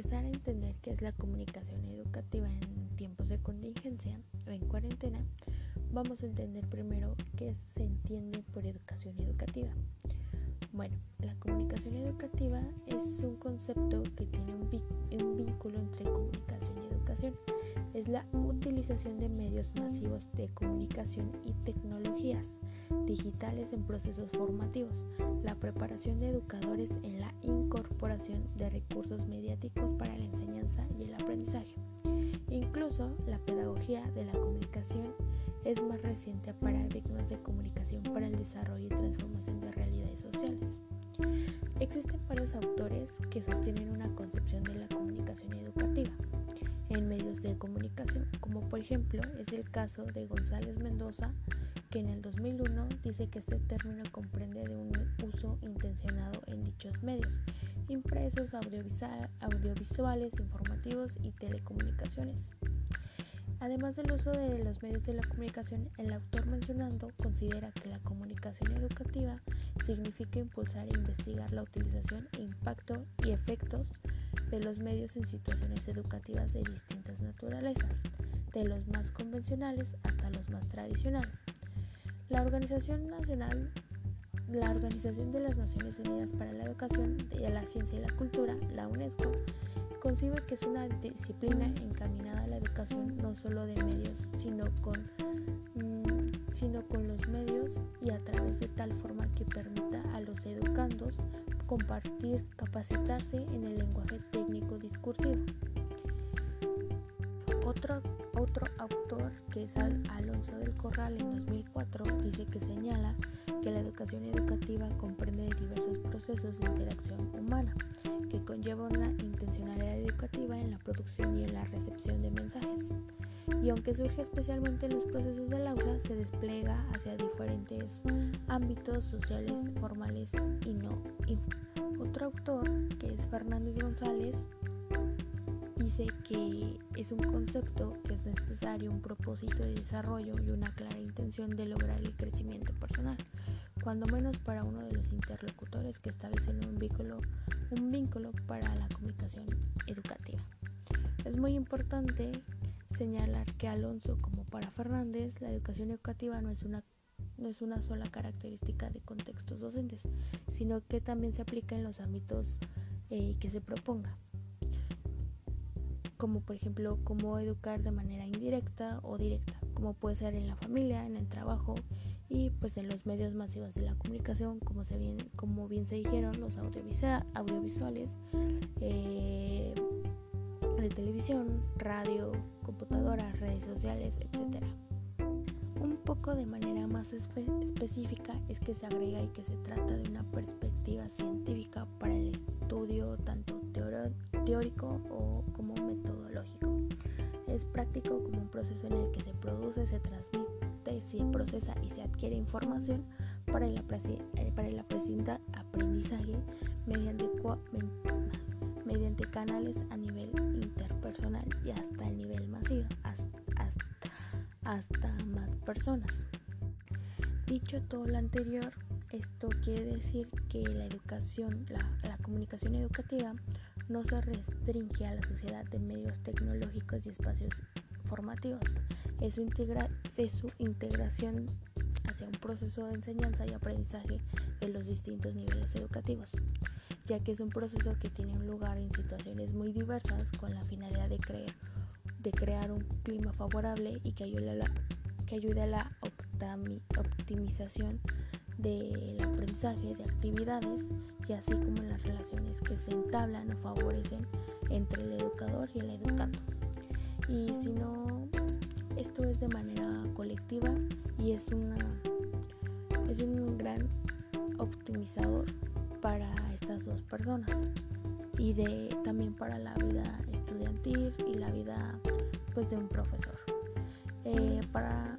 empezar a entender qué es la comunicación educativa en tiempos de contingencia o en cuarentena, vamos a entender primero qué se entiende por educación educativa. Bueno, la comunicación educativa es un concepto que tiene un, vínculo entre comunicación y educación. Es la utilización de medios masivos de comunicación y tecnologías digitales en procesos formativos, la preparación de educadores en la incorporación de recursos mediáticos para la enseñanza y el aprendizaje. Incluso la pedagogía de la comunicación es más reciente a paradigmas de comunicación para el desarrollo y transformación de realidades sociales. Existen varios autores que sostienen una concepción de la comunicación educativa en medios de comunicación, como por ejemplo es el caso de González Mendoza, que en el 2001 dice que este término comprende de un uso intencionado en dichos medios, impresos, audiovisuales, informativos y telecomunicaciones. Además del uso de los medios de la comunicación, el autor mencionando considera que la comunicación educativa significa impulsar e investigar la utilización, impacto y efectos de los medios en situaciones educativas de distintas naturalezas, de los más convencionales hasta los más tradicionales. La Organización Nacional la Organización de las Naciones Unidas para la Educación, la Ciencia y la Cultura, la UNESCO, concibe que es una disciplina encaminada a la educación no solo de medios, sino con, mm, sino con los medios y a través de tal forma que permita a los educandos compartir, capacitarse en el lenguaje técnico discursivo. Otro, otro autor, que es Alonso del Corral en 2004, dice que señala que la educación educativa comprende diversos procesos de interacción humana que conlleva una intencionalidad educativa en la producción y en la recepción de mensajes. Y aunque surge especialmente en los procesos del aula, se despliega hacia diferentes ámbitos sociales, formales y no. Otro autor, que es Fernández González, que es un concepto que es necesario un propósito de desarrollo y una clara intención de lograr el crecimiento personal cuando menos para uno de los interlocutores que establecen un vínculo, un vínculo para la comunicación educativa. Es muy importante señalar que Alonso, como para Fernández, la educación educativa no es una no es una sola característica de contextos docentes, sino que también se aplica en los ámbitos eh, que se proponga, como por ejemplo cómo educar de manera indirecta o directa, como puede ser en la familia, en el trabajo y pues en los medios masivos de la comunicación, como, se bien, como bien se dijeron, los audiovisuales, eh, de televisión, radio, computadoras, redes sociales, etc. Un poco de manera más específica es que se agrega y que se trata de una perspectiva científica para el estudio tanto teórico o. Es práctico como un proceso en el que se produce, se transmite se procesa y se adquiere información para el, eh, para el aprendizaje mediante, canales a nivel interpersonal y hasta el nivel masivo, hasta, hasta, más personas. Dicho todo lo anterior, esto quiere decir que la educación, la, la, comunicación educativa no se restringe a la sociedad de medios tecnológicos y espacios formativos, es su, integración hacia un proceso de enseñanza y aprendizaje en los distintos niveles educativos, ya que es un proceso que tiene un lugar en situaciones muy diversas con la finalidad de, crear un clima favorable y que ayude a la optimización del aprendizaje de actividades y así como en las relaciones que se entablan o favorecen entre el educador y el educando. Y si no esto es de manera colectiva y es una es un gran optimizador para estas dos personas y de también para la vida estudiantil y la vida pues de un profesor eh, para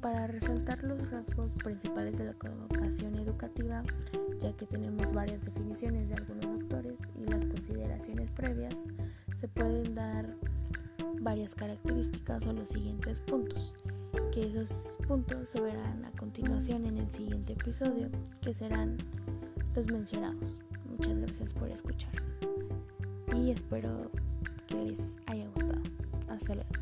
para resaltar los rasgos principales de la educación educativa ya que tenemos varias definiciones de algunos autores y las consideraciones previas se pueden dar varias características o los siguientes puntos, que esos puntos se verán a continuación en el siguiente episodio, que serán los mencionados. Muchas gracias por escuchar. y espero que les haya gustado. Hasta luego.